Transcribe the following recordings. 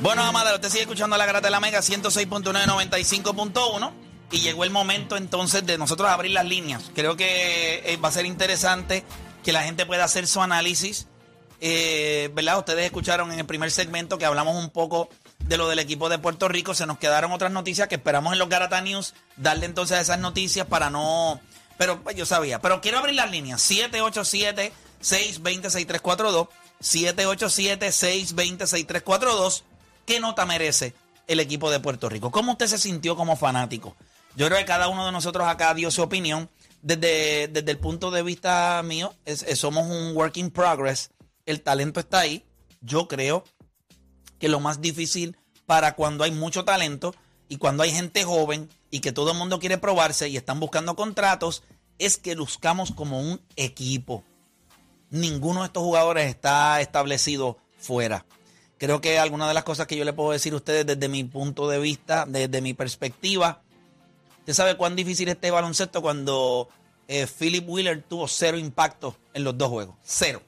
Bueno, Amador, usted sigue escuchando la Grata de la Mega 106.995.1 y llegó el momento entonces de nosotros abrir las líneas. Creo que eh, va a ser interesante que la gente pueda hacer su análisis. Eh, ¿Verdad? Ustedes escucharon en el primer segmento que hablamos un poco de lo del equipo de Puerto Rico. Se nos quedaron otras noticias que esperamos en los Garata News darle entonces a esas noticias para no... Pero pues, yo sabía. Pero quiero abrir las líneas. 787 620 6342 787 620 6342 ¿Qué nota merece el equipo de Puerto Rico? ¿Cómo usted se sintió como fanático? Yo creo que cada uno de nosotros acá dio su opinión. Desde, desde el punto de vista mío, somos un work in progress. El talento está ahí. Yo creo que lo más difícil para cuando hay mucho talento y cuando hay gente joven y que todo el mundo quiere probarse y están buscando contratos es que luzcamos como un equipo. Ninguno de estos jugadores está establecido fuera. Creo que alguna de las cosas que yo le puedo decir a ustedes desde mi punto de vista, desde mi perspectiva, usted sabe cuán difícil es este baloncesto cuando eh, Philip Wheeler tuvo cero impacto en los dos juegos. Cero.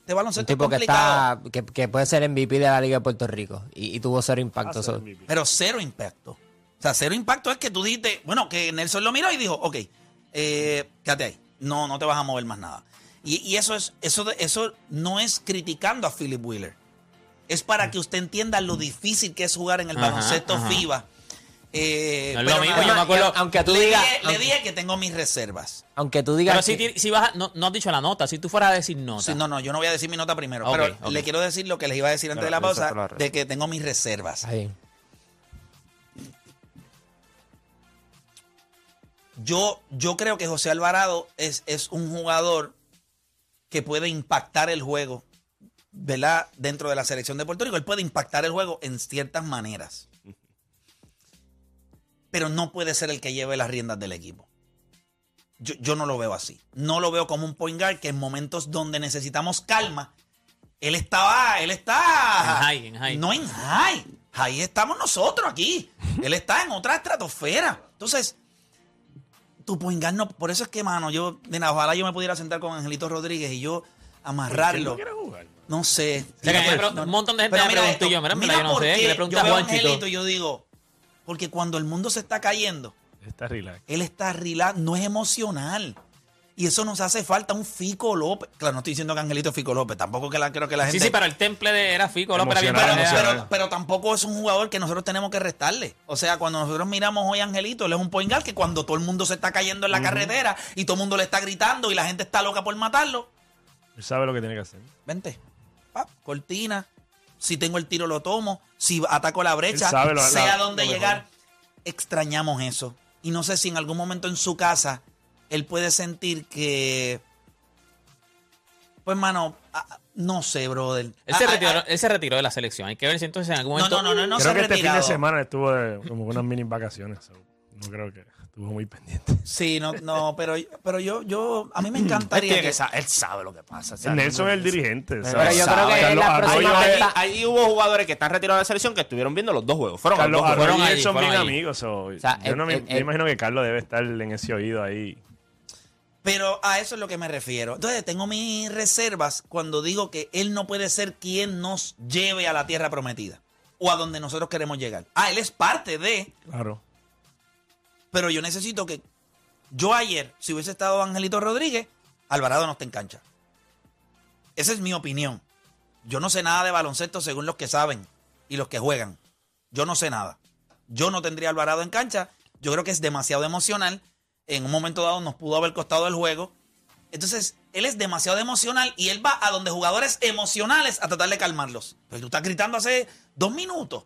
Este baloncesto Un tipo que, está, que, puede ser MVP de la Liga de Puerto Rico y, tuvo cero impacto. Pero cero impacto. O sea, cero impacto es que tú dijiste, bueno, que Nelson lo miró y dijo, ok, eh, quédate ahí. No, no te vas a mover más nada. Y, y eso, es, eso, eso no es criticando a Philip Wheeler es para que usted entienda lo difícil que es jugar en el baloncesto FIBA. Eh, no lo mismo, yo me acuerdo. Aunque tú le digas. le dije que tengo mis reservas. Aunque tú digas. Pero si, si vas no, has dicho la nota, si tú fueras a decir nota. no, no, yo no voy a decir mi nota primero. pero le quiero decir lo que les iba a decir antes de la pausa: de que tengo mis reservas. Ahí. Yo, yo creo que José Alvarado es, es un jugador que puede impactar el juego ¿verdad? dentro de la selección de Puerto Rico. Él puede impactar el juego en ciertas maneras. Pero no puede ser el que lleve las riendas del equipo. Yo, no lo veo así. No lo veo como un point guard que en momentos donde necesitamos calma, él estaba, él está. En high, en high. No en high. Ahí estamos nosotros aquí. él está en otra estratosfera. Entonces, tu point guard no. Por eso es que, mano, yo, de nada, ojalá yo me pudiera sentar con Angelito Rodríguez y yo amarrarlo. No sé. un montón de gente me preguntó yo, mira, yo no sé, le pregunté a Juanchito. yo digo, porque cuando el mundo se está cayendo, está relax. él está relax, no es emocional. Y eso nos hace falta un Fico López. Claro, no estoy diciendo que Angelito es Fico López, tampoco que la, creo que la gente. Sí, sí, pero el temple de, era Fico López. pero, pero, tampoco es un jugador que nosotros tenemos que restarle. O sea, cuando nosotros miramos hoy a Angelito, él es un point que cuando todo el mundo se está cayendo en la carretera y todo el mundo le está gritando y la gente está loca por matarlo. Él sabe lo que tiene que hacer. Vente cortina. Si tengo el tiro, lo tomo. Si ataco la brecha, sé a dónde llegar. Extrañamos eso. Y no sé si en algún momento en su casa él puede sentir que. Pues, mano, no sé, brother. Él se, retiró, él se retiró de la selección. Hay que ver si entonces en algún momento. No, no, no, no, Creo que este fin de semana estuvo de, como unas mini vacaciones. No creo que. Estuvo muy pendiente. Sí, no, no, pero, pero yo, yo, a mí me encantaría. que, él sabe lo que pasa. Nelson es el dirigente. Pero yo creo que la próxima ahí, hubo jugadores que están retirados de la selección que estuvieron viendo los dos juegos. Fueron Carlos, dos fueron allí, son bien amigos. yo no me, imagino que Carlos debe estar en ese oído ahí. Pero a eso es lo que me refiero. Entonces, tengo mis reservas cuando digo que él no puede ser quien nos lleve a la tierra prometida o a donde nosotros queremos llegar. Ah, él es parte de. Claro. Pero yo necesito que. Yo ayer, si hubiese estado Angelito Rodríguez, Alvarado no está en cancha. Esa es mi opinión. Yo no sé nada de baloncesto según los que saben y los que juegan. Yo no sé nada. Yo no tendría Alvarado en cancha. Yo creo que es demasiado emocional. En un momento dado nos pudo haber costado el juego. Entonces, él es demasiado emocional y él va a donde jugadores emocionales a tratar de calmarlos. Pero tú estás gritando hace dos minutos.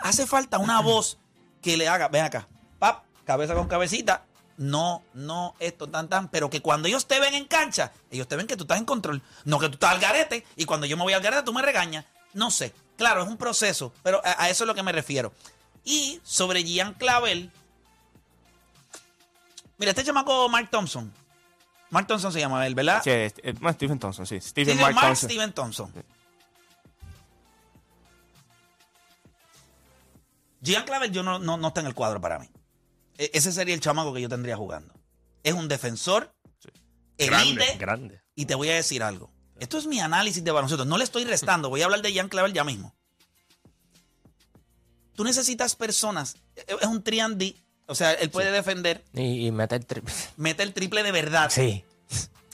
Hace falta una voz que le haga, ven acá, pap, cabeza con cabecita. No, no, esto, tan, tan. Pero que cuando ellos te ven en cancha, ellos te ven que tú estás en control. No que tú estás al garete y cuando yo me voy al garete tú me regañas. No sé. Claro, es un proceso, pero a, eso es lo que me refiero. Y sobre Gian Clavel. Mira, este chamaco Mark Thompson. Mark Thompson se llama él, ¿verdad? Sí, Stephen Thompson, sí. Stephen Mark, Mark Thompson. Stephen Thompson. Gian Clavel yo no, no, no está en el cuadro para mí. E-, ese sería el chamaco que yo tendría jugando. Es un defensor elite. Grande, Y te voy a decir algo. Esto es mi análisis de baloncesto. No le estoy restando. Voy a hablar de Jan Clavel ya mismo. tú necesitas personas. Es un triandy. O sea, él puede defender. Y, mete el triple. Mete el triple de verdad. Sí.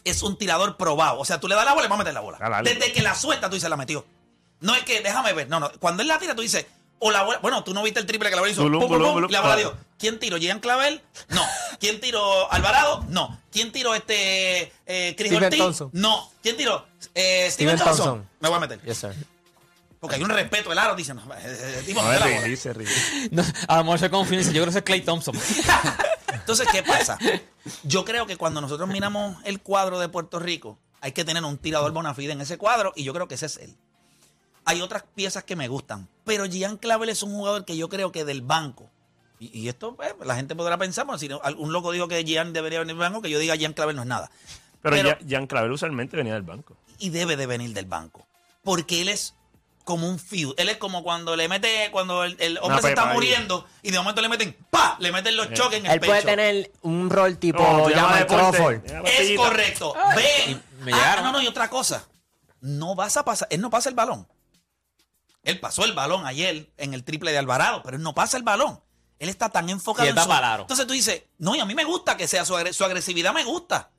Es un tirador probado. O sea, tú le das la bola y va a meter la bola. Desde que la suelta, tú dices, la metió. No es que, déjame ver. No, no. Cuando él la tira, tú dices, o la bola. Bueno, tú no viste el triple que la bola hizo. Pum, pum, pum, la bola dio. ¿Quién tiró? ¿Gian Clavel? No. ¿Quién tiró? ¿Alvarado? No. ¿Quién tiró este. Eh, Chris Ortiz? No. ¿Quién tiró? Eh, Steven, Thompson. Me voy a meter. Yes, sir. Porque hay un respeto, el aro dice, no, eh, tipo, no, ríe, ríe. No, a lo mejor se confía, yo creo que es Clay Thompson. Entonces, ¿qué pasa? Yo creo que cuando nosotros miramos el cuadro de Puerto Rico, hay que tener un tirador bona fide en ese cuadro y yo creo que ese es él. Hay otras piezas que me gustan, pero Gian Clavel es un jugador que yo creo que del banco, y, esto pues, la gente podrá pensar, bueno, si un loco dijo que Gian debería venir del banco, que yo diga Gian Clavel no es nada. Pero, Gian Clavel usualmente venía del banco. Y debe de venir del banco, porque él es como un feud. Él es como cuando le mete, cuando el, hombre se está muriendo y de momento le meten, ¡pa! Le meten los choques en el él pecho. Él puede tener un rol tipo oh, llama Crawford. Es correcto. Ven. Ah, no, no, y otra cosa. No vas a pasar, él no pasa el balón. Él pasó el balón ayer en el triple de Alvarado, pero él no pasa el balón. Él está tan enfocado en su... Entonces tú dices, no, y a mí me gusta que sea su, agresividad, me gusta.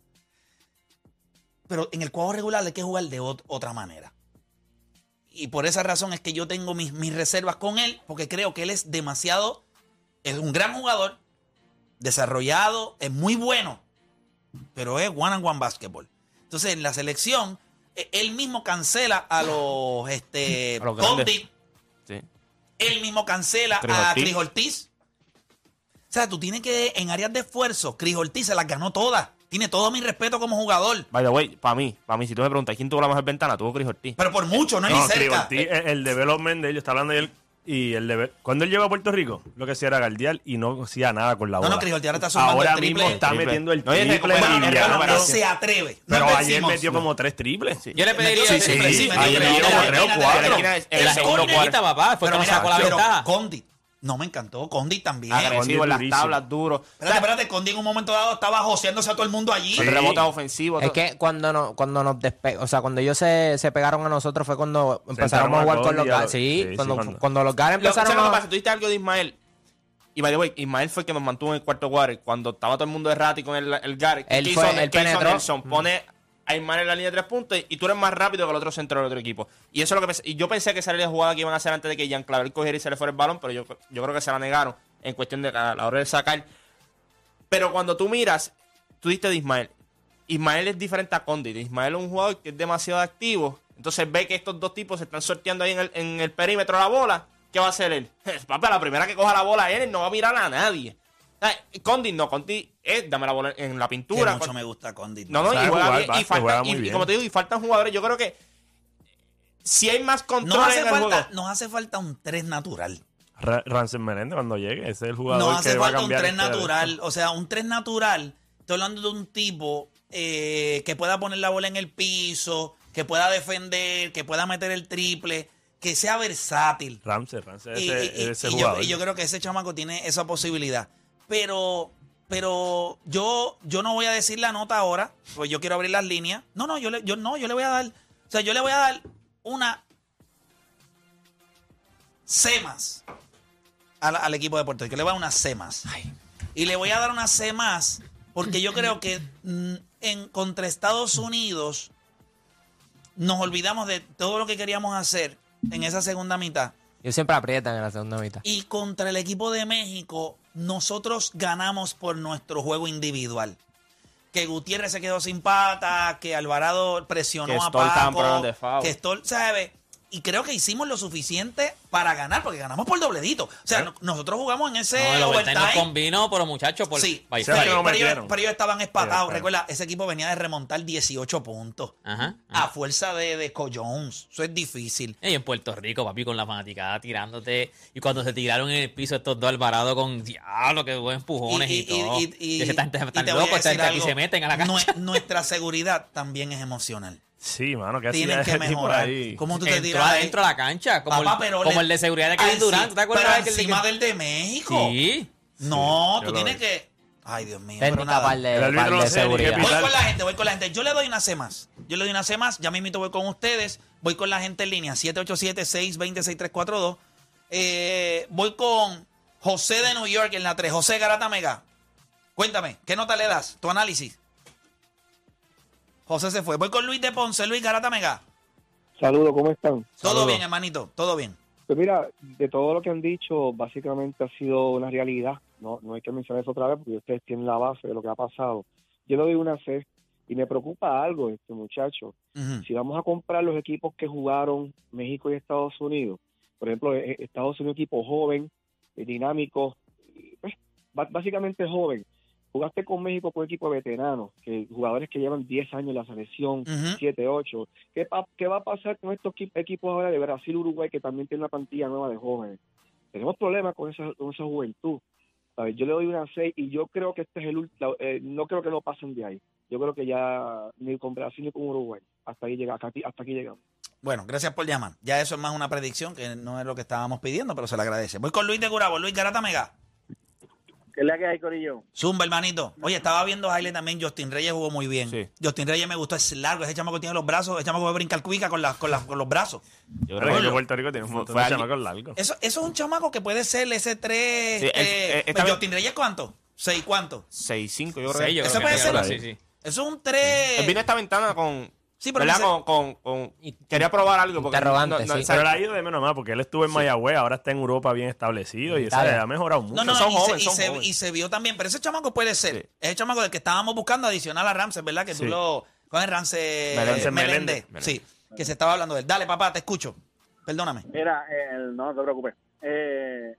Pero en el cuadro regular hay que jugar de otra manera. Y por esa razón es que yo tengo mis, mis reservas con él, porque creo que él es demasiado, es un gran jugador, desarrollado, es muy bueno, pero es one and one basketball. Entonces en la selección e, él mismo cancela a los este Condit. Él mismo cancela a Cris Ortiz. O sea, tú tienes que, en áreas de esfuerzo, Cris Ortiz se las ganó todas. Tiene todo mi respeto como jugador. By the way, para mí, para mí, si tú me preguntas quién tuvo la mejor ventana, tuvo Cris Ortiz. Pero por mucho, no es ni cerca. Chris Ortiz, el development de él, está hablando de él y el de, cuando él llegó a Puerto Rico, lo que hacía era guardial y no hacía nada con la bola. No, no, Cris ahora está sumando Ahora el triple. mismo está metiendo el triple. No, no, se atreve. pero ayer metió como tres triples. Yo le pediría sí, sí, sí, ayer metió como tres o cuatro. En la segunda papá, fue cuando sacó la ventaja. Condi, no me encantó. Condi también. Agresivo en las tablas, duro. Espérate, espérate. Condi en un momento dado estaba joseándose a todo el mundo allí. El rebote ofensivo. Es que cuando, no, cuando nos despe o sea, cuando ellos se, se pegaron a nosotros fue cuando empezaron a jugar con los Gales. Sí, cuando, cuando, los Gales empezaron a... Lo que pasa? Tú dijiste algo de Ismael. Y by the way, Ismael fue el que nos mantuvo en el cuarto cuadro. Cuando estaba todo el mundo errático en el, el Gary. Él fue, el penetró. Pone a Ismael en la línea de tres puntos y tú eres más rápido que el otro centro del otro equipo. Y eso es lo que pensé. Y yo pensé que esa era la jugada que iban a hacer antes de que Jean Clavel cogiera y se le fuera el balón, pero yo, yo creo que se la negaron en cuestión de a la hora de sacar. Pero cuando tú miras, tú diste de Ismael. Ismael es diferente a Condit. Ismael es un jugador que es demasiado activo. Entonces ve que estos dos tipos se están sorteando ahí en el, en el perímetro la bola. ¿Qué va a hacer él? Papi, la primera que coja la bola él no va a mirar a nadie. Condit no, Condit es dame la bola en la pintura. Que mucho me gusta Condit. No, no, y juega bien. Y, falta, y, como te digo, y faltan jugadores. Yo creo que si hay más control hace en el falta, juego. Nos hace falta un 3 natural. Ransom Menéndez cuando llegue, ese es el jugador no hace que falta va a cambiar un 3 este natural. O sea, un 3 natural. Estoy hablando de un tipo eh, que pueda poner la bola en el piso, que pueda defender, que pueda meter el triple, que sea versátil. Ramsey, Ramsey, ese, ese jugador. Yo, y yo creo que ese chamaco tiene esa posibilidad. Pero pero yo, yo no voy a decir la nota ahora, pues yo quiero abrir las líneas. No, no, yo, le, yo no, yo le voy a dar, o sea, yo le voy a dar una C más al, equipo de Puerto Rico. Le voy a dar una C más. Y le voy a dar una C más porque yo creo que mm, en, contra Estados Unidos nos olvidamos de todo lo que queríamos hacer en esa segunda mitad. Yo siempre aprietan en la segunda mitad. Y contra el equipo de México, nosotros ganamos por nuestro juego individual. Que Gutiérrez se quedó sin pata, que Alvarado presionó a Paco, que Stoll, ¿sabe? Y creo que hicimos lo suficiente para ganar, porque ganamos por dobledito. O sea, nosotros jugamos en ese no, overtime. nos combinó, pero muchachos, por sí, pero, ellos, estaban espatados. Recuerda, ese equipo venía de remontar 18 puntos a fuerza de, de Jones. Eso es difícil. Y en Puerto Rico, papi, con la fanaticada tirándote. Y cuando se tiraron en el piso estos dos Alvarado con diablo, que buen empujones y, todo. Y, y, y están, locos, y se meten a la cancha. Nuestra seguridad también es emocional. Sí, mano, que Tienen que mejorar. ¿Cómo tú te Entró tiras adentro de la cancha, como, el, como el de seguridad de Kevin Durant. ¿Te acuerdas pero encima del de México. Sí. No, tú tienes que... Ay, Dios mío. pero nada. de, de seguridad. Voy con la gente, voy con la gente. Yo le doy una C más. Yo le doy una C más. Ya mismito voy con ustedes. Voy con la gente en línea. 787-620-6342. Eh, voy con José de New York en la 3. José Garata Mega. Cuéntame, ¿qué nota le das? Tu análisis. José se fue. Voy con Luis de Ponce. Luis Garata Mega. Saludos, ¿cómo están? Todo bien, hermanito. Todo bien. Pues mira, de todo lo que han dicho, básicamente ha sido una realidad. No, no hay que mencionar eso otra vez porque ustedes tienen la base de lo que ha pasado. Yo le doy una C y me preocupa algo, este muchacho. Si vamos a comprar los equipos que jugaron México y Estados Unidos, por ejemplo, e, Estados Unidos equipo joven, eh, dinámico, pues, básicamente joven. Jugaste con México con equipo veterano, que jugadores que llevan 10 años en la selección, 7, 8. ¿Qué, ¿Qué, va a pasar con estos equipos ahora de Brasil, Uruguay, que también tiene una plantilla nueva de jóvenes? Tenemos problemas con esa, con esa juventud. Yo le doy una 6 y yo creo que este es el último, eh, no creo que no pasen de ahí. Yo creo que ya ni con Brasil ni con Uruguay. Hasta ahí llega, hasta aquí, hasta aquí llegamos. Bueno, gracias por llamar. Ya eso es más una predicción que no es lo que estábamos pidiendo, pero se le agradece. Voy con Luis de Curabo. Luis Garata Mega. ¿Qué es la que hay, Corillo? Zumba, hermanito. Oye, estaba viendo Haile también. Justin Reyes jugó muy bien. Justin Reyes me gustó. Es largo. Ese chamaco tiene los brazos. Ese chamaco puede brincar cuica con, con, con los brazos. Yo creo que Puerto Rico tiene un montón de chamacos largos. Eso, eso es un chamaco que puede ser ese 3. Eh, pues, Justin Reyes, ¿cuánto? ¿6 cuánto? 6-5, yo creo que. Eso puede ser. Sí, sí. Eso es un 3. Él vino esta ventana con Sí, pero Con, con, quería probar algo. Porque Interrogante, no, Pero le ha ido de menos más porque él estuvo en Mayagüez, ahora está en Europa bien establecido y se ha mejorado mucho. No, no, son y, jóvenes, se, y, se, y, se, vio también. Pero ese chamaco puede ser. Es el chamaco del que estábamos buscando adicional a Ramses, ¿verdad? Que tú lo. Con el Ramses Meléndez. Sí, que se estaba hablando de él. Dale, papá, te escucho. Perdóname. Mira, no, te preocupes. Eh,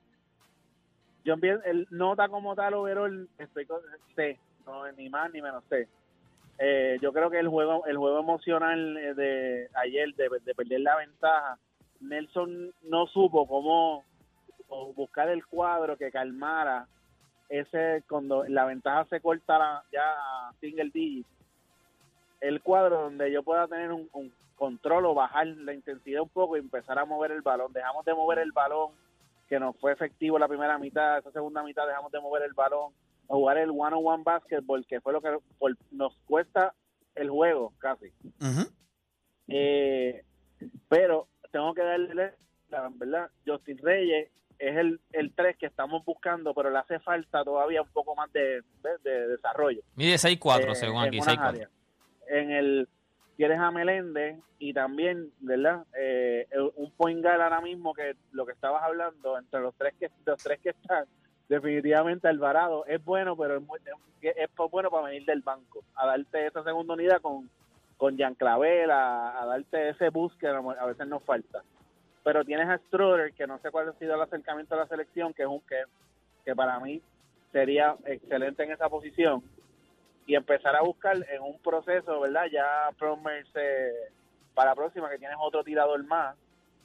yo el nota como tal, overall, estoy con C. No, ni más ni menos C eh, yo creo que el juego el juego emocional eh, de ayer de, perder la ventaja Nelson no supo cómo buscar el cuadro que calmara ese cuando la ventaja se corta ya single digit el cuadro donde yo pueda tener un, un, control o bajar la intensidad un poco y empezar a mover el balón. Dejamos de mover el balón que nos fue efectivo la primera mitad esa segunda mitad dejamos de mover el balón jugar el one-on-one basketball, que fue lo que nos cuesta el juego casi. Eh, pero tengo que darle, la verdad, Justin Reyes es el, el 3 que estamos buscando, pero le hace falta todavía un poco más de, de, desarrollo. Mide 6'4, eh, según aquí, 6'4. En el, quieres a Meléndez y también, ¿verdad? Eh, un point guard ahora mismo que lo que estabas hablando, entre los tres que, los tres que están, definitivamente Alvarado es bueno, pero es, es, bueno para venir del banco, a darte esa segunda unidad con, con Jean Clavel, a, darte ese bus que a veces nos falta. Pero tienes a Struder, que no sé cuál ha sido el acercamiento a la selección, que es un que, que para mí sería excelente en esa posición. Y empezar a buscar en un proceso, ¿verdad? Ya Promerse para la próxima, que tienes otro tirador más.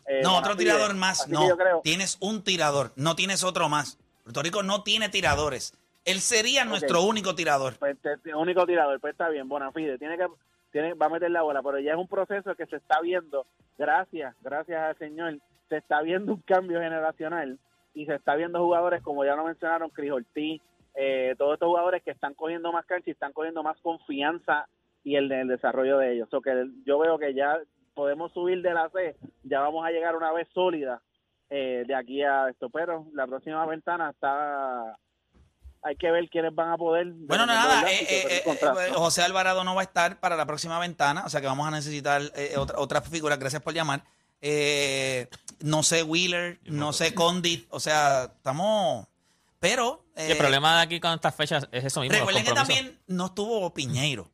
Eh, no, otro tirador más, no. Tienes un tirador, no tienes otro más. Puerto Rico no tiene tiradores. Él sería nuestro único tirador. Pues, único tirador, pues está bien, Bonafide. Tiene que, tiene, va a meter la bola, pero ya es un proceso que se está viendo. Gracias, gracias al Señor. Se está viendo un cambio generacional y se está viendo jugadores, como ya lo mencionaron, Cris Ortiz, eh, todos estos jugadores que están cogiendo más cancha y están cogiendo más confianza y el, el desarrollo de ellos. O que yo veo que ya podemos subir de la C, ya vamos a llegar una vez sólida eh, de aquí a esto. Pero la próxima ventana está hay que ver quiénes van a poder. Bueno, nada, eh, eh, José Alvarado no va a estar para la próxima ventana, o sea que vamos a necesitar otra, otras figuras. Gracias por llamar. no sé Wheeler, no sé Condit, o sea, estamos. Pero. el problema de aquí con estas fechas es eso mismo. Recuerden que también no estuvo Piñeiro.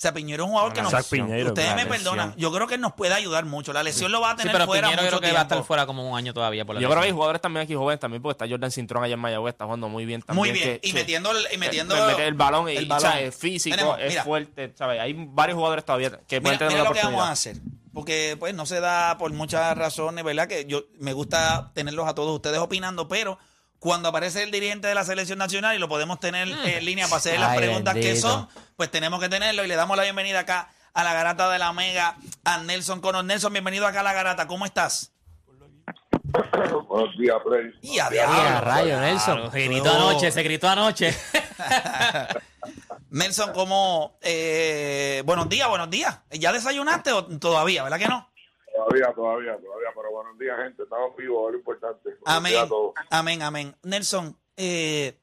O sea, Piñero es un jugador que nos. ustedes me perdonan. Yo creo que nos puede ayudar mucho. La lesión lo va a tener sí, pero fuera Piñero creo que va a estar fuera como un año todavía. Por la yo creo que hay jugadores también aquí jóvenes también, porque está Jordan Cintrón allá en Mayagüez, está jugando muy bien también. Muy bien. y, metiendo el, y metiendo el, balón. El balón. es físico, es fuerte. ¿sabes? Hay varios jugadores todavía que pueden tener mira lo que vamos a hacer. Porque pues no se da por muchas razones, ¿verdad? Que yo me gusta tenerlos a todos ustedes opinando, pero cuando aparece el dirigente de la selección nacional y lo podemos tener mm. en línea para hacer las preguntas que son, pues tenemos que tenerlo y le damos la bienvenida acá a la garata de la Mega, a Nelson Conos. Nelson, bienvenido acá a la garata, ¿cómo estás? Buenos días, Freddy. Y a rayo, Nelson. se gritó anoche, se gritó anoche. Nelson, ¿cómo? Eh, buenos días, buenos días. ¿Ya desayunaste o todavía, verdad que no? Todavía, todavía, todavía. Pero buenos días, gente. Estamos vivos, es lo importante. Amén. Amén, amén. Nelson, eh,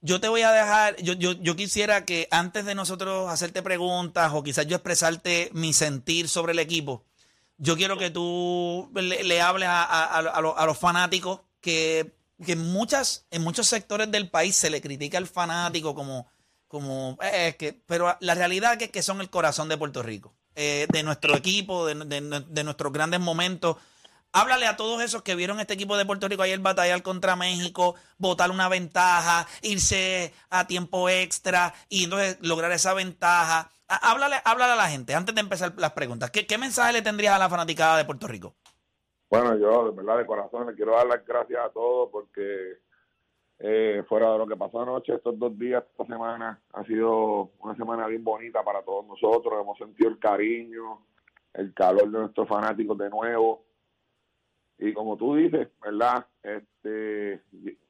yo te voy a dejar, yo, yo, yo, quisiera que antes de nosotros hacerte preguntas o quizás yo expresarte mi sentir sobre el equipo, yo quiero que tú le, hables a, a, a, los, fanáticos que, que, muchas, en muchos sectores del país se le critica al fanático como, como eh, que, pero la realidad es que, son el corazón de Puerto Rico, eh, de nuestro equipo, de, de nuestros grandes momentos. Háblale a todos esos que vieron este equipo de Puerto Rico ayer batallar contra México, botar una ventaja, irse a tiempo extra y entonces lograr esa ventaja. Háblale, háblale a la gente antes de empezar las preguntas. ¿Qué, mensaje le tendrías a la fanaticada de Puerto Rico? Bueno, yo de verdad de corazón le quiero dar las gracias a todos porque eh, fuera de lo que pasó anoche, estos dos días, esta semana, ha sido una semana bien bonita para todos nosotros. Hemos sentido el cariño, el calor de nuestros fanáticos de nuevo y como tú dices, ¿verdad? Este,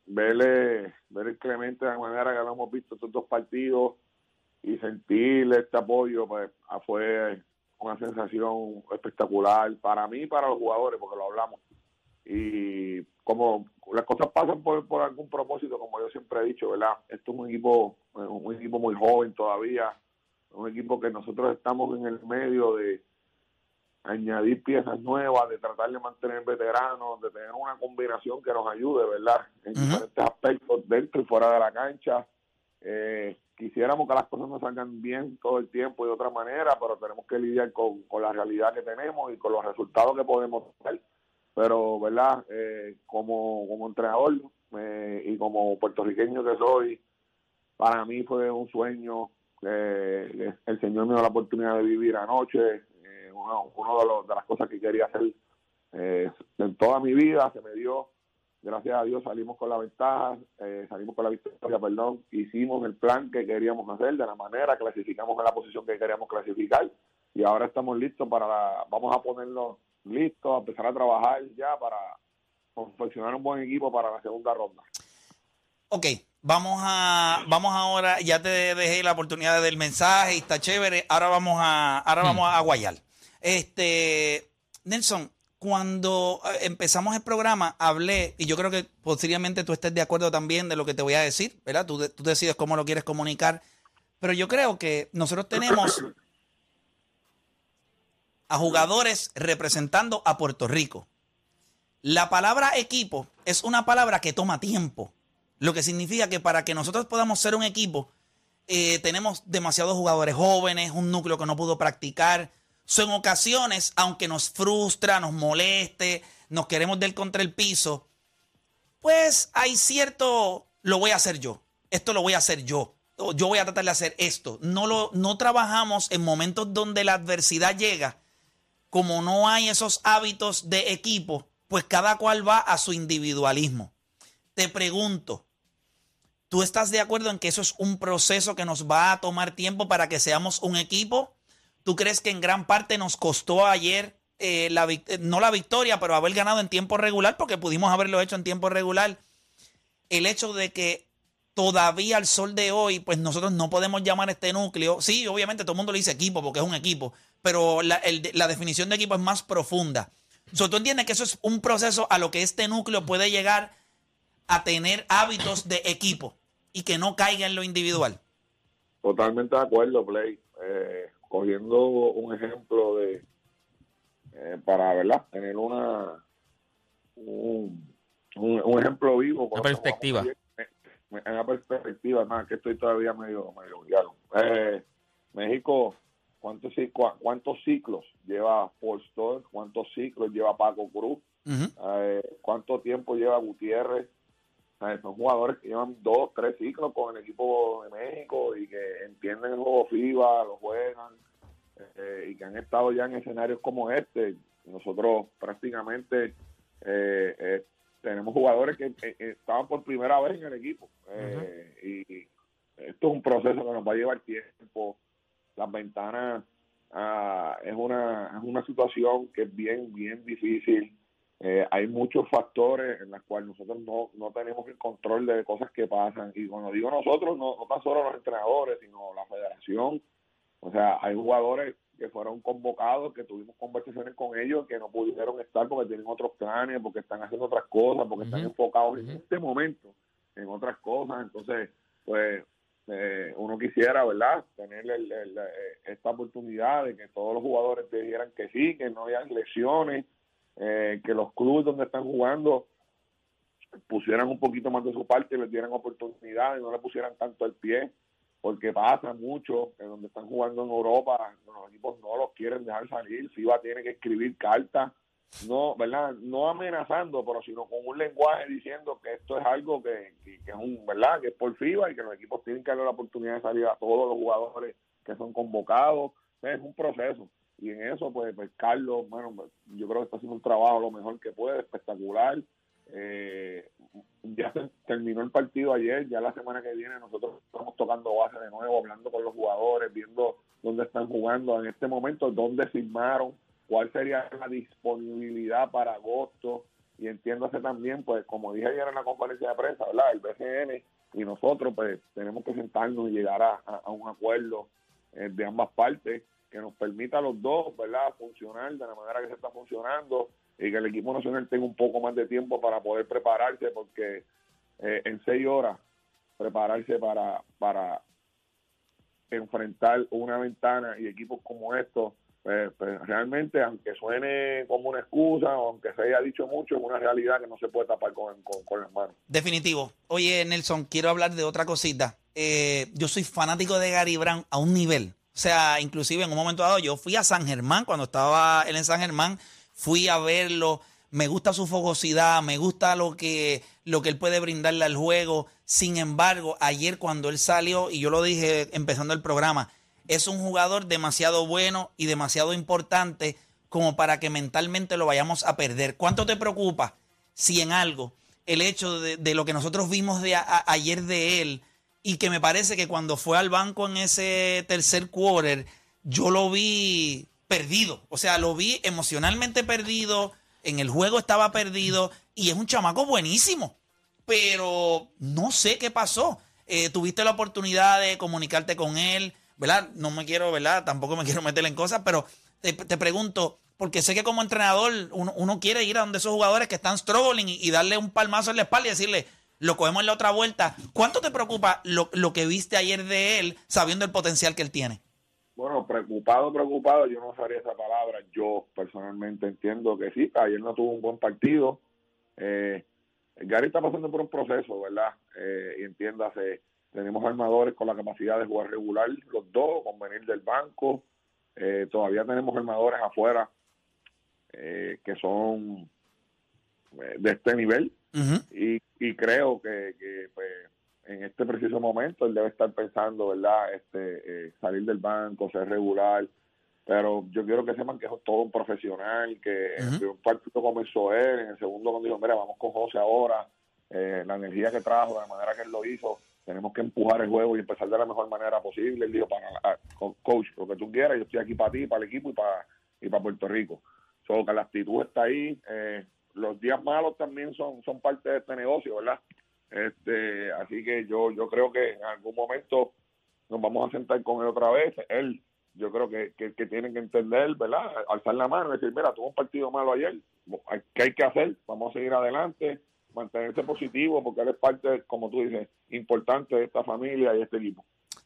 verle, ver el Clemente de la manera que lo hemos visto estos dos partidos y sentir este apoyo, pues ah, fue una sensación espectacular para mí y para los jugadores, porque lo hablamos. Y como las cosas pasan por, por algún propósito, como yo siempre he dicho, ¿verdad? Esto es un equipo, un equipo muy joven todavía, un equipo que nosotros estamos en el medio de, añadir piezas nuevas, de tratar de mantener veteranos, de tener una combinación que nos ayude, ¿verdad? En diferentes aspectos, dentro y fuera de la cancha. Eh, quisiéramos que las cosas nos salgan bien todo el tiempo y de otra manera, pero tenemos que lidiar con, la realidad que tenemos y con los resultados que podemos tener. Pero, ¿verdad? Eh, como, como entrenador eh, y como puertorriqueño que soy, para mí fue un sueño. que el Señor me dio la oportunidad de vivir anoche uno, de, de las cosas que quería hacer eh, en toda mi vida, se me dio, gracias a Dios salimos con la ventaja, eh, salimos con la victoria, perdón, hicimos el plan que queríamos hacer, de la manera, clasificamos en la posición que queríamos clasificar y ahora estamos listos para, vamos a ponernos listos, a empezar a trabajar ya para confeccionar un buen equipo para la segunda ronda. Ok, vamos a, vamos ahora, ya te dejé la oportunidad del mensaje está chévere, ahora vamos a, ahora vamos a guayar. Este, Nelson, cuando eh, empezamos el programa, hablé, y yo creo que posiblemente tú estés de acuerdo también de lo que te voy a decir, ¿verdad? Tú, tú decides cómo lo quieres comunicar, pero yo creo que nosotros tenemos a jugadores representando a Puerto Rico. La palabra equipo es una palabra que toma tiempo, lo que significa que para que nosotros podamos ser un equipo, eh, tenemos demasiados jugadores jóvenes, un núcleo que no pudo practicar, son ocasiones, aunque nos frustra, nos moleste, nos queremos del contra el piso, pues hay cierto, lo voy a hacer yo, esto lo voy a hacer yo, yo voy a tratar de hacer esto. No, lo, no trabajamos en momentos donde la adversidad llega, como no hay esos hábitos de equipo, pues cada cual va a su individualismo. Te pregunto, ¿tú estás de acuerdo en que eso es un proceso que nos va a tomar tiempo para que seamos un equipo? ¿Tú crees que en gran parte nos costó ayer, eh, la, eh, no la victoria, pero haber ganado en tiempo regular, porque pudimos haberlo hecho en tiempo regular? El hecho de que todavía al sol de hoy, pues nosotros no podemos llamar este núcleo. Sí, obviamente todo el mundo le dice equipo porque es un equipo, pero la, definición de equipo es más profunda. So, ¿Tú entiendes que eso es un proceso a lo que este núcleo puede llegar a tener hábitos de equipo y que no caiga en lo individual? Totalmente de acuerdo, Play. Eh, cogiendo un ejemplo de eh, para verdad tener una un, un, ejemplo vivo una perspectiva una perspectiva más que estoy todavía medio medio eh, México cuántos cuántos ciclos lleva Paul cuántos ciclos lleva Paco Cruz eh, cuánto tiempo lleva Gutiérrez son jugadores que llevan dos, tres ciclos con el equipo de México y que entienden el juego FIBA, lo juegan eh, y que han estado ya en escenarios como este. Nosotros prácticamente eh, eh, tenemos jugadores que estaban por primera vez en el equipo y esto es un proceso que nos va a llevar tiempo. Las ventanas ah, es una es una situación que es bien bien difícil eh, hay muchos factores en los cuales nosotros no, no tenemos el control de cosas que pasan. Y cuando digo nosotros, no, no tan solo los entrenadores, sino la federación. O sea, hay jugadores que fueron convocados, que tuvimos conversaciones con ellos, que no pudieron estar porque tienen otros planes, porque están haciendo otras cosas, porque están enfocados en este momento en otras cosas. Entonces, pues eh, uno quisiera, ¿verdad?, tener esta oportunidad de que todos los jugadores te dijeran que sí, que no hayan lesiones, eh, que los clubes donde están jugando pusieran un poquito más de su parte y les dieran oportunidad y no le pusieran tanto el pie, porque pasa mucho que donde están jugando en Europa, los equipos no los quieren dejar salir, FIBA tiene que escribir cartas, no, ¿verdad? No amenazando, pero sino con un lenguaje diciendo que esto es algo que, que, es un, ¿verdad? Que es por FIBA y que los equipos tienen que darle la oportunidad de salir a todos los jugadores que son convocados, es un proceso y en eso pues, pues Carlos, bueno, yo creo que está haciendo un trabajo lo mejor que puede, espectacular, eh, ya se terminó el partido ayer, ya la semana que viene nosotros estamos tocando base de nuevo, hablando con los jugadores, viendo dónde están jugando en este momento, dónde firmaron, cuál sería la disponibilidad para agosto y entiéndase también, pues como dije ayer en la conferencia de prensa, ¿verdad? El BCN y nosotros pues tenemos que sentarnos y llegar a, un acuerdo eh, de ambas partes que nos permita a los dos, ¿verdad?, funcionar de la manera que se está funcionando y que el equipo nacional tenga un poco más de tiempo para poder prepararse, porque eh, en seis horas prepararse para, para enfrentar una ventana y equipos como estos, pues, pues, realmente, aunque suene como una excusa o aunque se haya dicho mucho, es una realidad que no se puede tapar con, con, las manos. Definitivo. Oye, Nelson, quiero hablar de otra cosita. Eh, yo soy fanático de Gary Brown a un nivel. O sea, inclusive en un momento dado yo fui a San Germán, cuando estaba él en San Germán, fui a verlo, me gusta su fogosidad, me gusta lo que, lo que él puede brindarle al juego. Sin embargo, ayer cuando él salió, y yo lo dije empezando el programa, es un jugador demasiado bueno y demasiado importante como para que mentalmente lo vayamos a perder. ¿Cuánto te preocupa si en algo el hecho de, lo que nosotros vimos de ayer de él y que me parece que cuando fue al banco en ese tercer quarter, yo lo vi perdido. O sea, lo vi emocionalmente perdido, en el juego estaba perdido y es un chamaco buenísimo. Pero no sé qué pasó. Eh, tuviste la oportunidad de comunicarte con él, ¿verdad? No me quiero, ¿verdad? Tampoco me quiero meter en cosas, pero te, pregunto, porque sé que como entrenador uno, quiere ir a donde esos jugadores que están struggling y, darle un palmazo en la espalda y decirle, lo cogemos en la otra vuelta. ¿Cuánto te preocupa lo, lo que viste ayer de él, sabiendo el potencial que él tiene? Bueno, preocupado, preocupado, yo no usaría esa palabra. Yo personalmente entiendo que sí, ayer no tuvo un buen partido. Eh, Gary está pasando por un proceso, ¿verdad? Eh, y entiéndase, tenemos armadores con la capacidad de jugar regular, los dos, con venir del banco. Eh, todavía tenemos armadores afuera eh, que son de este nivel. y, y creo que, que pues, en este preciso momento él debe estar pensando, ¿verdad? Este, eh, salir del banco, ser regular. Pero yo quiero que sepan que es todo un profesional, que en un partido comenzó él, en el segundo cuando dijo, mira, vamos con José ahora, eh, la energía que trajo, la manera que él lo hizo, tenemos que empujar el juego y empezar de la mejor manera posible. Él dijo, para, coach, lo que tú quieras, yo estoy aquí para ti, para el equipo y para, y para Puerto Rico. Solo que la actitud está ahí. Eh, los días malos también son, son parte de este negocio, ¿verdad? Este, así que yo, yo creo que en algún momento nos vamos a sentar con él otra vez. Él, yo creo que, que, que tienen que entender, ¿verdad? Alzar la mano y decir, mira, tuvo un partido malo ayer, ¿qué hay que hacer? Vamos a seguir adelante, mantenerse positivo, porque él es parte, como tú dices, importante de esta familia y este equipo.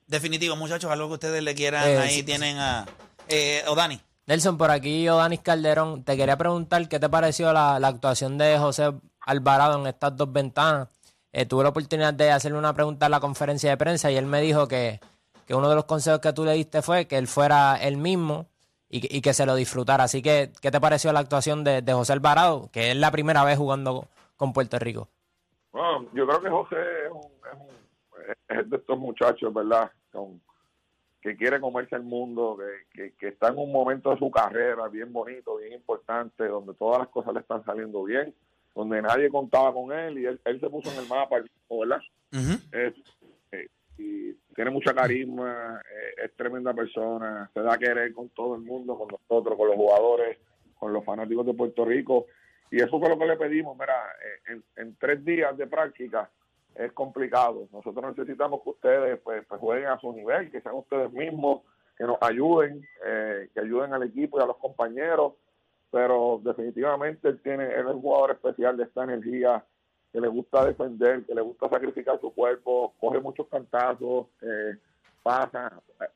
Definitivo, muchachos, algo que ustedes le quieran, eh, ahí tienen a eh, Odani. Nelson, por aquí Odanis Calderón, te quería preguntar qué te pareció la, la actuación de José Alvarado en estas dos ventanas eh, tuve la oportunidad de hacerle una pregunta en la conferencia de prensa y él me dijo que, uno de los consejos que tú le diste fue que él fuera él mismo y, que se lo disfrutara. Así que, ¿qué te pareció la actuación de, José Alvarado, que es la primera vez jugando con Puerto Rico? Yo creo que José es, de estos muchachos, ¿verdad? que quiere comerse el mundo, que, que, está en un momento de su carrera bien bonito, bien importante, donde todas las cosas le están saliendo bien donde nadie contaba con él y él, se puso en el mapa, ¿verdad? Eh, y tiene mucha carisma, eh, es tremenda persona, se da a querer con todo el mundo, con nosotros, con los jugadores, con los fanáticos de Puerto Rico. Y eso fue lo que le pedimos, mira, eh, en, tres días de práctica es complicado. Nosotros necesitamos que ustedes pues, pues, jueguen a su nivel, que sean ustedes mismos, que nos ayuden, que ayuden al equipo y a los compañeros, pero definitivamente él tiene, él es un jugador especial de esta energía, que le gusta defender, que le gusta sacrificar su cuerpo, coge muchos cantazos, eh, pasa,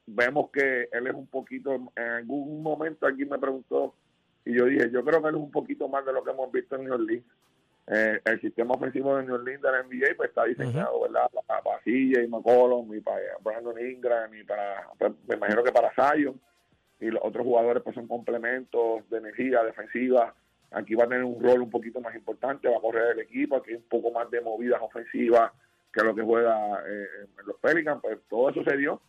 vemos que él es un poquito, en algún momento aquí me preguntó y yo dije, yo creo que él es un poquito más de lo que hemos visto en New Orleans. Eh, el sistema ofensivo de New Orleans de la NBA pues, está diseñado, ¿verdad? Para, para y McCollum y para Brandon Ingram y para, pues, me imagino que para Zion y los otros jugadores pues son complementos de energía defensiva. Aquí va a tener un rol un poquito más importante, va a correr el equipo, aquí un poco más de movidas ofensivas que lo que juega eh, los Pelicans, pues todo eso se dio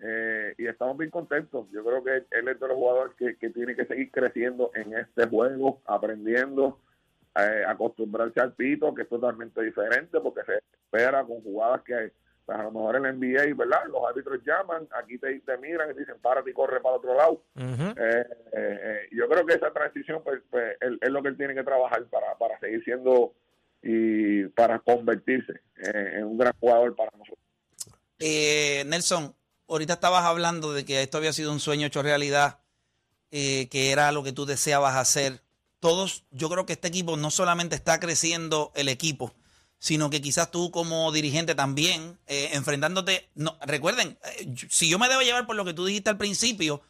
eh, y estamos bien contentos. Yo creo que él es de los jugadores que, que tiene que seguir creciendo en este juego, aprendiendo, eh, acostumbrarse al pito, que es totalmente diferente, porque se espera con jugadas que pues, a lo mejor en la NBA, ¿verdad? Los árbitros llaman, aquí te, te miran y dicen, párate y corre para otro lado. Eh, eh, yo creo que esa transición pues, pues es lo que él tiene que trabajar para, para seguir siendo y para convertirse en un gran jugador para nosotros. Nelson, ahorita estabas hablando de que esto había sido un sueño hecho realidad, que era lo que tú deseabas hacer todos, yo creo que este equipo no solamente está creciendo el equipo, sino que quizás tú como dirigente también, eh, enfrentándote, no, recuerden, eh, si yo me debo llevar por lo que tú dijiste al principio,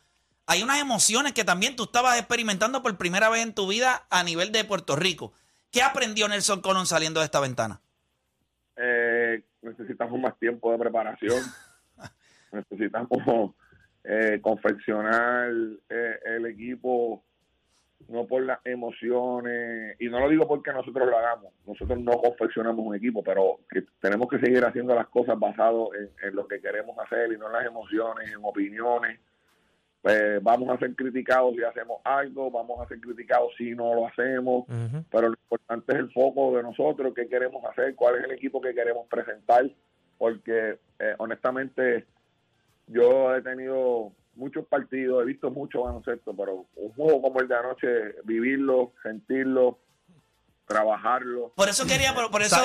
hay unas emociones que también tú estabas experimentando por primera vez en tu vida a nivel de Puerto Rico. ¿Qué aprendió Nelson Colón saliendo de esta ventana? Eh, necesitamos más tiempo de preparación. necesitamos confeccionar el equipo no por las emociones, y no lo digo porque nosotros lo hagamos, nosotros no confeccionamos un equipo, pero que tenemos que seguir haciendo las cosas basado en, lo que queremos hacer y no en las emociones, en opiniones. Pues vamos a ser criticados si hacemos algo, vamos a ser criticados si no lo hacemos, pero lo importante es el foco de nosotros, qué queremos hacer, cuál es el equipo que queremos presentar, porque eh, honestamente yo he tenido muchos partidos, he visto mucho baloncesto, pero un juego como el de anoche, vivirlo, sentirlo, trabajarlo. Por eso quería, por, eso,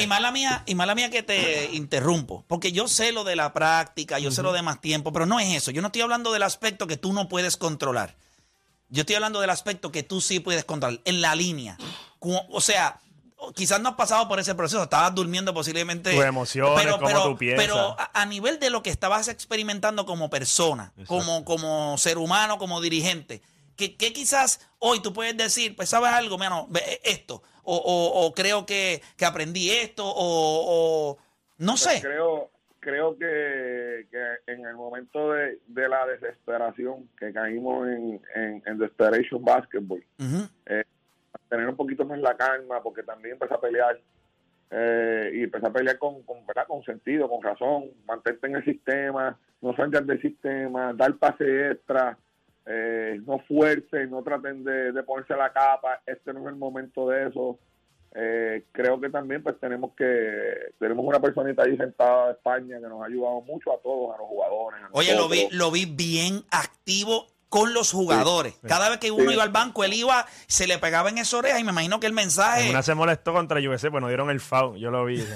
y, mala mía, y mala mía que te interrumpo, porque yo sé lo de la práctica, yo sé lo de más tiempo, pero no es eso. Yo no estoy hablando del aspecto que tú no puedes controlar. Yo estoy hablando del aspecto que tú sí puedes controlar, en la línea. O sea, quizás no has pasado por ese proceso, estabas durmiendo posiblemente. Tus emociones, pero, pero, tú piensas. Pero a, nivel de lo que estabas experimentando como persona, como, como ser humano, como dirigente, ¿qué, quizás hoy tú puedes decir, pues sabes algo, menos e, esto, o, o, creo que, que, aprendí esto, o, no pues sé. Creo, creo que, que, en el momento de, de, la desesperación que caímos en, en, Desperation Basketball, tener un poquito más la calma, porque también empecé a pelear. Eh, y empecé a pelear con, con, con sentido, con razón, mantente en el sistema, no salgas del sistema, dar pase extra, eh, no fuerce, no traten de, de, ponerse la capa, este no es el momento de eso. Eh, creo que también pues tenemos que tenemos una personita ahí sentada de España que nos ha ayudado mucho a todos, a los jugadores. Oye, lo vi, lo vi bien activo con los jugadores. Cada vez que uno iba al banco, él iba, se le pegaba en esa oreja y me imagino que el mensaje. Una se molestó contra UFC, pues no dieron el foul. Yo lo vi.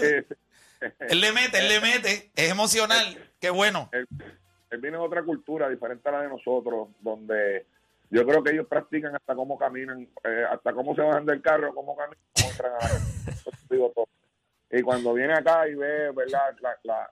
él le mete, él le mete. Es emocional. Qué bueno. Él, viene de otra cultura diferente a la de nosotros, donde yo creo que ellos practican hasta cómo caminan, eh, hasta cómo se bajan del carro, cómo caminan, cómo entran a Y cuando viene acá y ve, ¿verdad?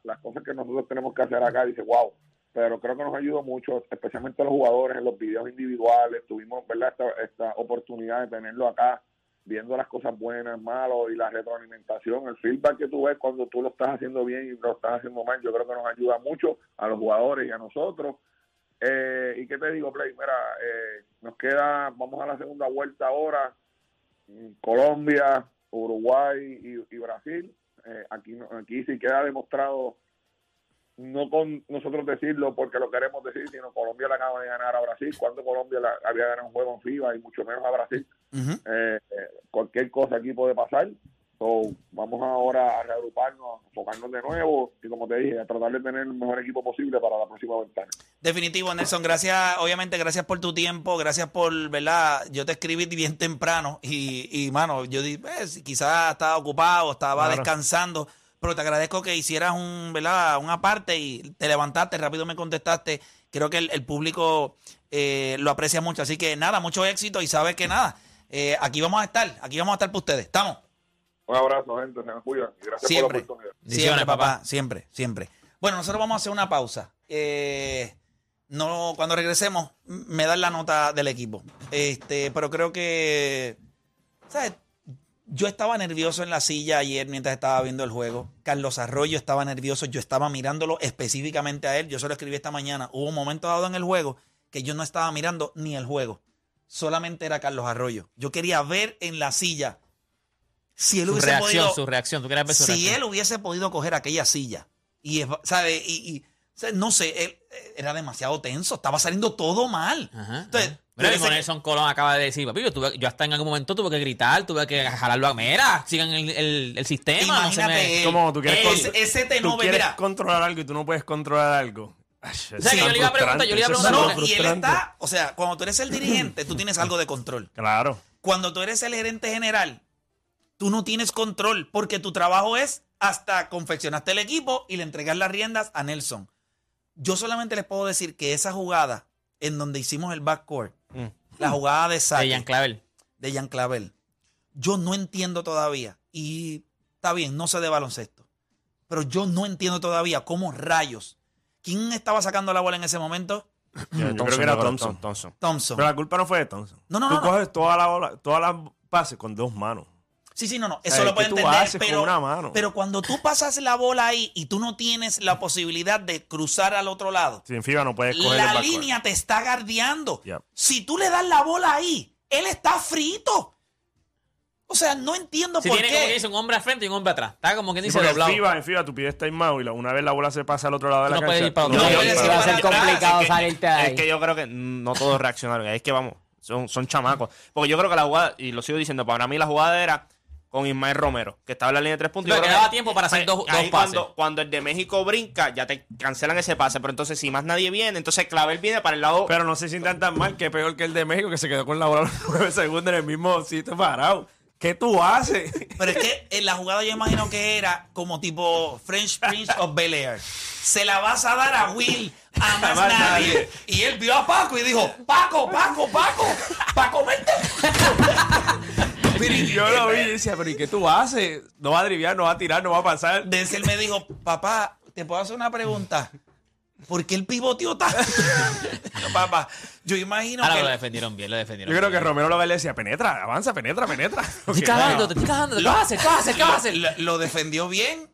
las cosas que nosotros tenemos que hacer acá, dice, wow pero creo que nos ayudó mucho, especialmente a los jugadores en los videos individuales. Tuvimos ¿verdad? Esta, oportunidad de tenerlo acá, viendo las cosas buenas, malas y la retroalimentación, el feedback que tú ves cuando tú lo estás haciendo bien y lo estás haciendo mal, yo creo que nos ayuda mucho a los jugadores y a nosotros. Eh, ¿Y qué te digo, Play? Mira, eh, nos queda, vamos a la segunda vuelta ahora, Colombia, Uruguay y, Brasil. Eh, aquí, aquí sí queda demostrado no con nosotros decirlo porque lo queremos decir, sino Colombia le acaba de ganar a Brasil, cuando Colombia había ganado un juego en FIBA y mucho menos a Brasil. Eh, eh, cualquier cosa aquí puede pasar. vamos ahora a reagruparnos, a enfocarnos de nuevo y como te dije, a tratar de tener el mejor equipo posible para la próxima ventana. Definitivo, Nelson, gracias, obviamente gracias por tu tiempo, gracias por, ¿verdad? Yo te escribí bien temprano y, y mano, yo dije, pues, quizás estaba ocupado, estaba descansando pero te agradezco que hicieras un, ¿verdad? una parte y te levantaste, rápido me contestaste. Creo que el, público eh, lo aprecia mucho. Así que nada, mucho éxito y sabes que nada, eh, aquí vamos a estar, aquí vamos a estar para ustedes. ¿Estamos? Un abrazo, gente, se me cuidan. gracias siempre, por la oportunidad. Siempre, papá, siempre, siempre. Bueno, nosotros vamos a hacer una pausa. Eh, no, cuando regresemos, me dan la nota del equipo. Este, pero creo que, ¿sabes? Yo estaba nervioso en la silla ayer mientras estaba viendo el juego. Carlos Arroyo estaba nervioso. Yo estaba mirándolo específicamente a él. Yo se lo escribí esta mañana. Hubo un momento dado en el juego que yo no estaba mirando ni el juego. Solamente era Carlos Arroyo. Yo quería ver en la silla si él su hubiese reacción, podido. Su reacción, ver su si él hubiese podido coger aquella silla. Y, ¿sabe? y, no sé, él era demasiado tenso, estaba saliendo todo mal. Entonces, Mira, Nelson Colón acaba de decir, papi, yo, hasta en algún momento tuve que gritar, tuve que jalarlo a mera, sigan el, el, sistema. Imagínate, como tú quieres, ese, tú quieres controlar algo y tú no puedes controlar algo. o sea, que yo le iba a preguntar, yo le iba a preguntar. y él está, o sea, cuando tú eres el dirigente, tú tienes algo de control. Claro. Cuando tú eres el gerente general, tú no tienes control porque tu trabajo es hasta confeccionaste el equipo y le entregas las riendas a Nelson. Yo solamente les puedo decir que esa jugada en donde hicimos el backcourt, mm. la jugada de saque. De Jan Clavel. De Jan Clavel. Yo no entiendo todavía, y está bien, no sé de baloncesto, pero yo no entiendo todavía cómo rayos. ¿Quién estaba sacando la bola en ese momento? Yo, creo que era Thompson. Thompson. Pero la culpa no fue de Thompson. No, no, Tú no. coges toda la bola, todas las pases con dos manos. Sí, sí, no, no. Eso lo puedo entender. Pero, pero cuando tú pasas la bola ahí y tú no tienes la posibilidad de cruzar al otro lado, Sin FIBA no puedes coger la línea te está guardiando. Si tú le das la bola ahí, él está frito. O sea, no entiendo si por tiene qué. como que dice un hombre al frente y un hombre atrás. Está como que dice En FIBA, en FIBA tú pides timeout y una vez la bola se pasa al otro lado de la no cancha. Puedes ir para no, otro no, no, va a ser complicado salirte de ahí. Es que yo creo que no todos reaccionaron. Es que vamos, son, son chamacos. Porque yo creo que la jugada, y lo sigo diciendo, para mí la jugada era con Ismael Romero, que estaba en la línea de tres puntos. Pero que daba tiempo para hacer dos, pases. Cuando, cuando, el de México brinca, ya te cancelan ese pase. Pero entonces, si más nadie viene, entonces Clavel viene para el lado. Pero no se sientan tan mal que peor que el de México, que se quedó con la bola nueve segundos en el mismo sitio parado. ¿Qué tú haces? Pero es que en la jugada yo imagino que era como tipo French Prince of Bel Air. Se la vas a dar a Will, a más, nadie. Y él vio a Paco y dijo, Paco, Paco, Paco, Paco, vente. yo lo vi y decía, pero ¿y qué tú haces? No va a driviar, no va a tirar, no va a pasar. Desde él me dijo, papá, ¿te puedo hacer una pregunta? ¿Por qué el pivoteó tanto? papá, yo imagino Ahora que... lo defendieron bien, lo defendieron Yo creo bien. que Romero lo ve y le decía, penetra, avanza, penetra, penetra. Te estoy cagando, te estoy cagando, ¿qué vas a hacer? ¿Qué vas a hacer? ¿Qué vas a hacer? Lo, lo defendió bien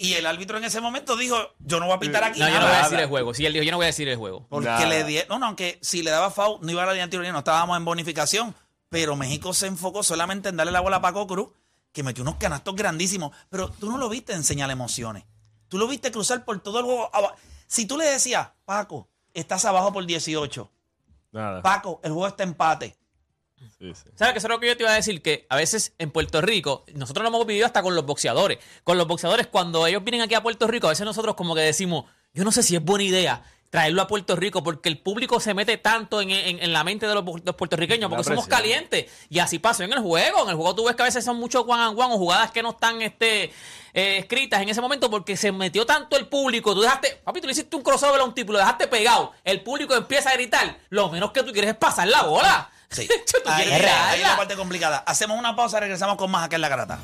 y el árbitro en ese momento dijo, yo no voy a pintar aquí No, yo no voy a decir el juego. Sí, él dijo, yo no voy a decir el juego. Porque Nada. le di... No, no, aunque si le daba foul, no iba a la línea de tiro libre, no estábamos en bonificación. Pero México se enfocó solamente en darle la bola a Paco Cruz, que metió unos canastos grandísimos. Pero tú no lo viste enseñar emociones. Tú lo viste cruzar por todo el juego. Si tú le decías, Paco, estás abajo por 18. Nada. Paco, el juego está empate. Sí, sí. ¿Sabes qué? Eso es lo que yo te iba a decir? Que a veces en Puerto Rico, nosotros lo hemos vivido hasta con los boxeadores. Con los boxeadores, cuando ellos vienen aquí a Puerto Rico, a veces nosotros como que decimos, yo no sé si es buena idea traerlo a Puerto Rico porque el público se mete tanto en, en- en la mente de los, los puertorriqueños porque somos calientes. Y así pasó en el juego. En el juego tú ves que a veces son muchos one and one o jugadas que no están este, eh, escritas en ese momento porque se metió tanto el público. Tú dejaste, papi, tú le hiciste un crossover a un tipo, lo dejaste pegado. El público empieza a gritar. Lo menos que tú quieres es pasar la bola. Sí. Ahí, ahí es la parte complicada. Hacemos una pausa, regresamos con más acá en la garata.